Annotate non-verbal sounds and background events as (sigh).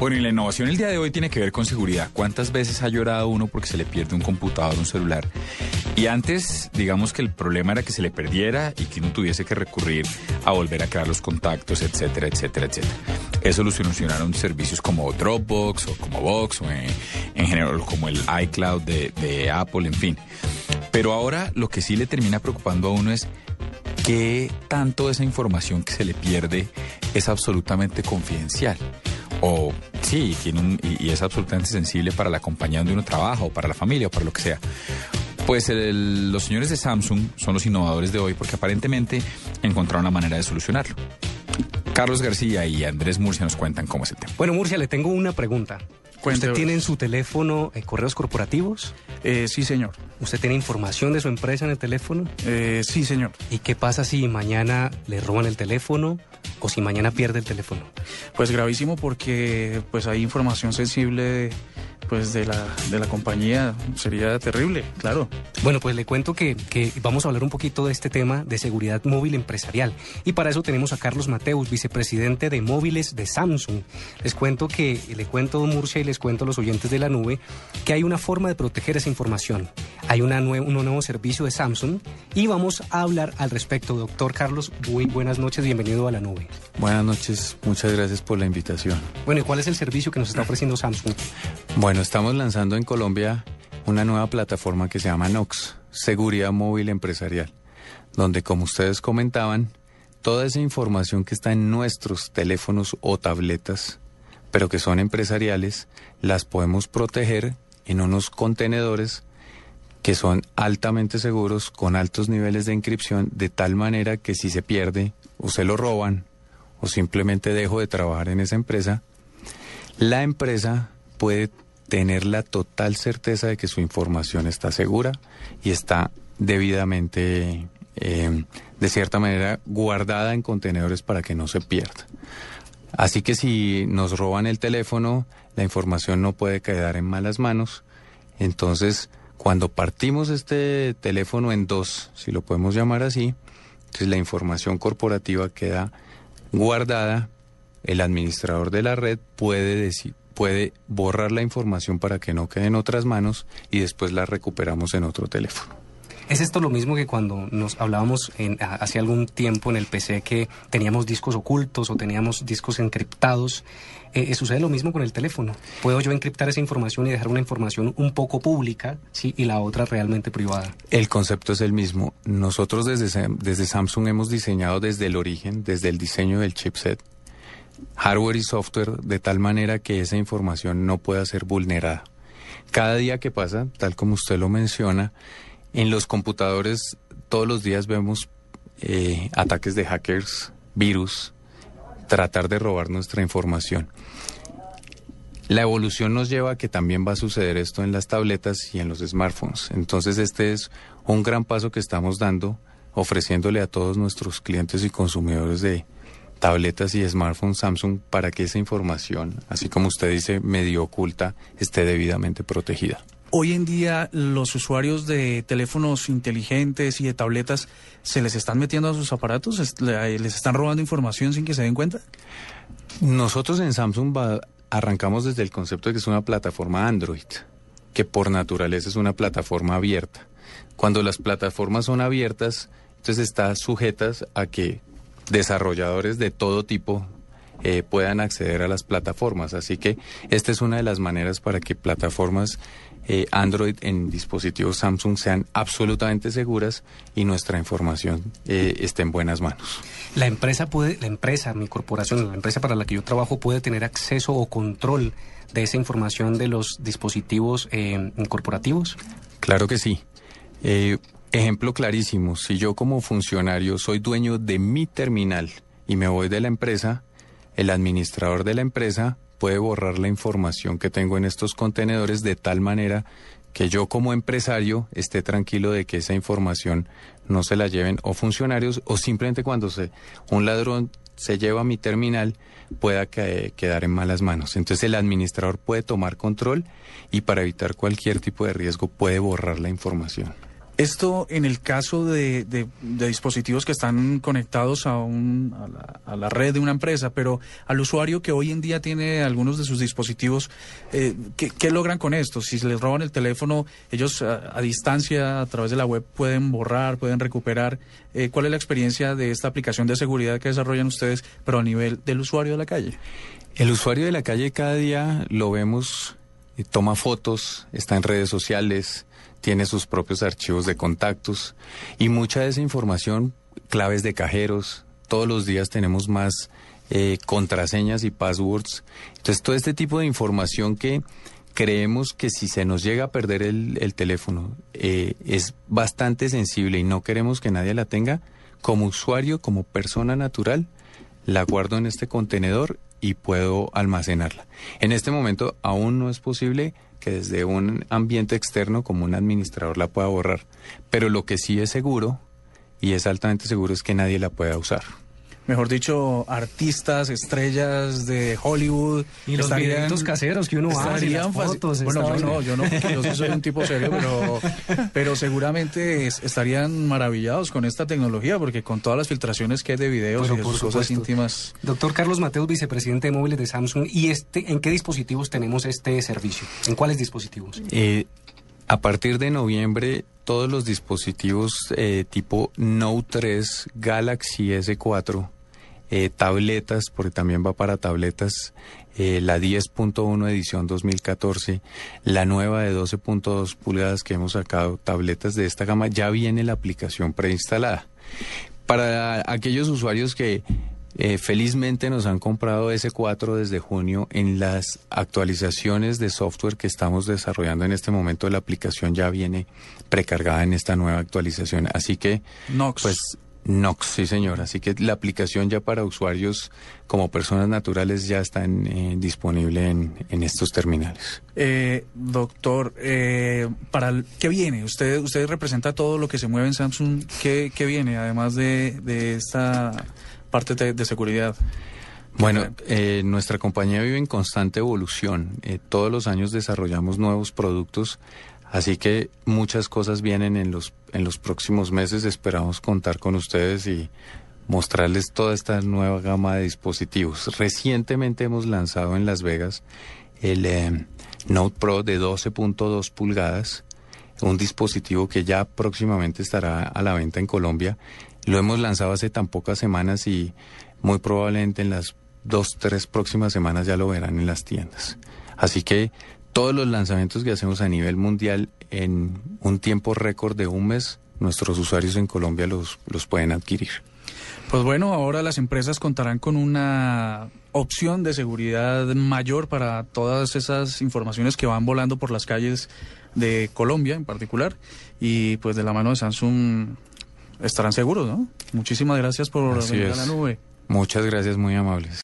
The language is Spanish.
Bueno, y la innovación el día de hoy tiene que ver con seguridad. ¿Cuántas veces ha llorado uno porque se le pierde un computador, un celular? Y antes, digamos que el problema era que se le perdiera y que uno tuviese que recurrir a volver a crear los contactos, etcétera, etcétera, etcétera. Eso lo solucionaron servicios como Dropbox o como Box o en, general como el iCloud de, de Apple, en fin. Pero ahora lo que sí le termina preocupando a uno es qué tanto esa información que se le pierde es absolutamente confidencial o sí, tiene y, es absolutamente sensible para la compañía donde uno trabaja o para la familia o para lo que sea. Pues los señores de Samsung son los innovadores de hoy porque aparentemente encontraron la manera de solucionarlo. Carlos García y Andrés Murcia nos cuentan cómo es el tema. Bueno, Murcia, le tengo una pregunta. ¿Usted tiene en su teléfono eh, correos corporativos? Eh, sí, señor. ¿Usted tiene información de su empresa en el teléfono? Eh, sí, señor. ¿Y qué pasa si mañana le roban el teléfono o si mañana pierde el teléfono? Pues gravísimo porque pues hay información sensible pues de la, de la compañía sería terrible, claro. Bueno, pues le cuento que, que, vamos a hablar un poquito de este tema de seguridad móvil empresarial. Y para eso tenemos a Carlos Mateus, vicepresidente de móviles de Samsung. Les cuento que, le cuento Murcia y les cuento a los oyentes de la nube, que hay una forma de proteger esa información. Hay una un nuevo servicio de Samsung y vamos a hablar al respecto. Doctor Carlos, muy buenas noches, bienvenido a la nube. Buenas noches, muchas gracias por la invitación. Bueno, ¿y cuál es el servicio que nos está ofreciendo Samsung? Bueno, estamos lanzando en Colombia una nueva plataforma que se llama NOX, Seguridad Móvil Empresarial, donde como ustedes comentaban, toda esa información que está en nuestros teléfonos o tabletas, pero que son empresariales, las podemos proteger en unos contenedores que son altamente seguros, con altos niveles de encripción, de tal manera que si se pierde o se lo roban o simplemente dejo de trabajar en esa empresa, la empresa puede tener la total certeza de que su información está segura y está debidamente, eh, de cierta manera, guardada en contenedores para que no se pierda. Así que si nos roban el teléfono, la información no puede quedar en malas manos. Entonces, cuando partimos este teléfono en dos, si lo podemos llamar así, entonces la información corporativa queda guardada, el administrador de la red puede decir, puede borrar la información para que no quede en otras manos y después la recuperamos en otro teléfono. ¿Es esto lo mismo que cuando nos hablábamos en, hace algún tiempo en el PC que teníamos discos ocultos o teníamos discos encriptados? Eh, eh, sucede lo mismo con el teléfono. ¿Puedo yo encriptar esa información y dejar una información un poco pública sí, y la otra realmente privada? El concepto es el mismo. Nosotros desde, desde Samsung hemos diseñado desde el origen, desde el diseño del chipset, hardware y software de tal manera que esa información no pueda ser vulnerada. Cada día que pasa, tal como usted lo menciona, en los computadores todos los días vemos eh, ataques de hackers, virus, tratar de robar nuestra información. La evolución nos lleva a que también va a suceder esto en las tabletas y en los smartphones. Entonces este es un gran paso que estamos dando, ofreciéndole a todos nuestros clientes y consumidores de, tabletas y smartphones Samsung para que esa información, así como usted dice, medio oculta, esté debidamente protegida. Hoy en día los usuarios de teléfonos inteligentes y de tabletas se les están metiendo a sus aparatos, les están robando información sin que se den cuenta. Nosotros en Samsung arrancamos desde el concepto de que es una plataforma Android, que por naturaleza es una plataforma abierta. Cuando las plataformas son abiertas, entonces está sujetas a que desarrolladores de todo tipo eh, puedan acceder a las plataformas. Así que esta es una de las maneras para que plataformas eh, Android en dispositivos Samsung sean absolutamente seguras y nuestra información eh, esté en buenas manos. La empresa puede, la empresa, mi corporación, la empresa para la que yo trabajo puede tener acceso o control de esa información de los dispositivos corporativos. Claro que sí. Ejemplo clarísimo, si yo como funcionario soy dueño de mi terminal y me voy de la empresa, el administrador de la empresa puede borrar la información que tengo en estos contenedores de tal manera que yo como empresario esté tranquilo de que esa información no se la lleven o funcionarios o simplemente cuando se, un ladrón se lleva mi terminal pueda quedar en malas manos. Entonces el administrador puede tomar control y para evitar cualquier tipo de riesgo puede borrar la información. Esto en el caso de, de- de dispositivos que están conectados a, un, a, la, a la red de una empresa, pero al usuario que hoy en día tiene algunos de sus dispositivos, eh, ¿qué, logran con esto? Si les roban el teléfono, ellos a, a distancia, a través de la web, pueden borrar, pueden recuperar. Eh, ¿Cuál es la experiencia de esta aplicación de seguridad que desarrollan ustedes, pero a nivel del usuario de la calle? El usuario de la calle cada día lo vemos, eh, toma fotos, está en redes sociales, tiene sus propios archivos de contactos y mucha de esa información, claves de cajeros, todos los días tenemos más eh, contraseñas y passwords. Entonces todo este tipo de información que creemos que si se nos llega a perder el, el teléfono eh, es bastante sensible y no queremos que nadie la tenga, como usuario, como persona natural, la guardo en este contenedor y puedo almacenarla. En este momento aún no es posible que desde un ambiente externo como un administrador la pueda borrar, pero lo que sí es seguro y es altamente seguro es que nadie la pueda usar. Mejor dicho, artistas, estrellas de Hollywood. Y los estarían- videitos caseros que uno hace, estarían las fotos, Bueno, yo no, yo no, porque yo sí soy un tipo serio, (laughs) pero, pero seguramente es- estarían maravillados con esta tecnología, porque con todas las filtraciones que hay de videos Pero y de por sus cosas íntimas. Doctor Carlos Mateus, vicepresidente de móviles de Samsung, ¿y este, en qué dispositivos tenemos este servicio? ¿En cuáles dispositivos? Eh, a partir de noviembre, todos los dispositivos eh, tipo Note 3, Galaxy S4, eh, tabletas, porque también va para tabletas, eh, la 10.1 edición 2014, la nueva de 12.2 pulgadas que hemos sacado, tabletas de esta gama, ya viene la aplicación preinstalada. Para aquellos usuarios que eh, felizmente nos han comprado S4 desde junio, en las actualizaciones de software que estamos desarrollando en este momento, la aplicación ya viene precargada en esta nueva actualización. Así que, Nox. pues, Nox, sí señor. Así que la aplicación ya para usuarios como personas naturales ya está eh, disponible en, en estos terminales. Eh, doctor, eh, para el- ¿qué viene? Usted, usted representa todo lo que se mueve en Samsung. ¿Qué, qué viene, además de, de esta parte de, de seguridad? Bueno, eh, nuestra compañía vive en constante evolución. Eh, todos los años desarrollamos nuevos productos, así que muchas cosas vienen en los en los próximos meses. Esperamos contar con ustedes y mostrarles toda esta nueva gama de dispositivos. Recientemente hemos lanzado en Las Vegas el eh, Note Pro de 12.2 pulgadas, un dispositivo que ya próximamente estará a la venta en Colombia. Lo hemos lanzado hace tan pocas semanas y muy probablemente en las dos, tres próximas semanas ya lo verán en las tiendas. Así que todos los lanzamientos que hacemos a nivel mundial en un tiempo récord de un mes, nuestros usuarios en Colombia los, los pueden adquirir. Pues bueno, ahora las empresas contarán con una opción de seguridad mayor para todas esas informaciones que van volando por las calles de Colombia en particular y pues de la mano de Samsung estarán seguros, ¿no? Muchísimas gracias por venir a la nube. Muchas gracias, muy amables.